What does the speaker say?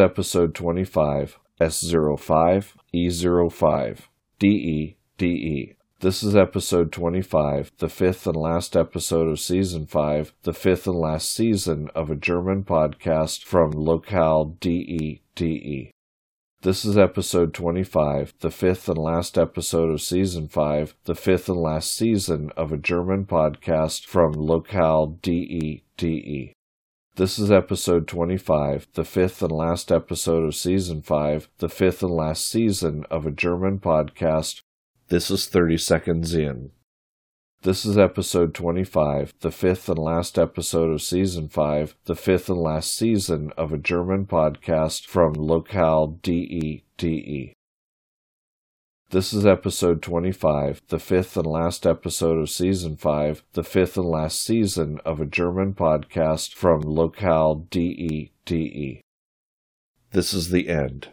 Episode 25 S05 E05 DE DE. This is episode 25, the fifth and last episode of season 5, the fifth and last season of a German podcast from Locale DE DE. This is episode 25, the fifth and last episode of season 5, the fifth and last season of a German podcast from Locale DE DE. This is episode 25, the fifth and last episode of season 5, the fifth and last season of a German podcast. This is 30 seconds in. This is episode 25, the fifth and last episode of season 5, the fifth and last season of a German podcast from Locale DE DE. This is episode 25, the fifth and last episode of season 5, the fifth and last season of a German podcast from Locale DE DE. This is the end.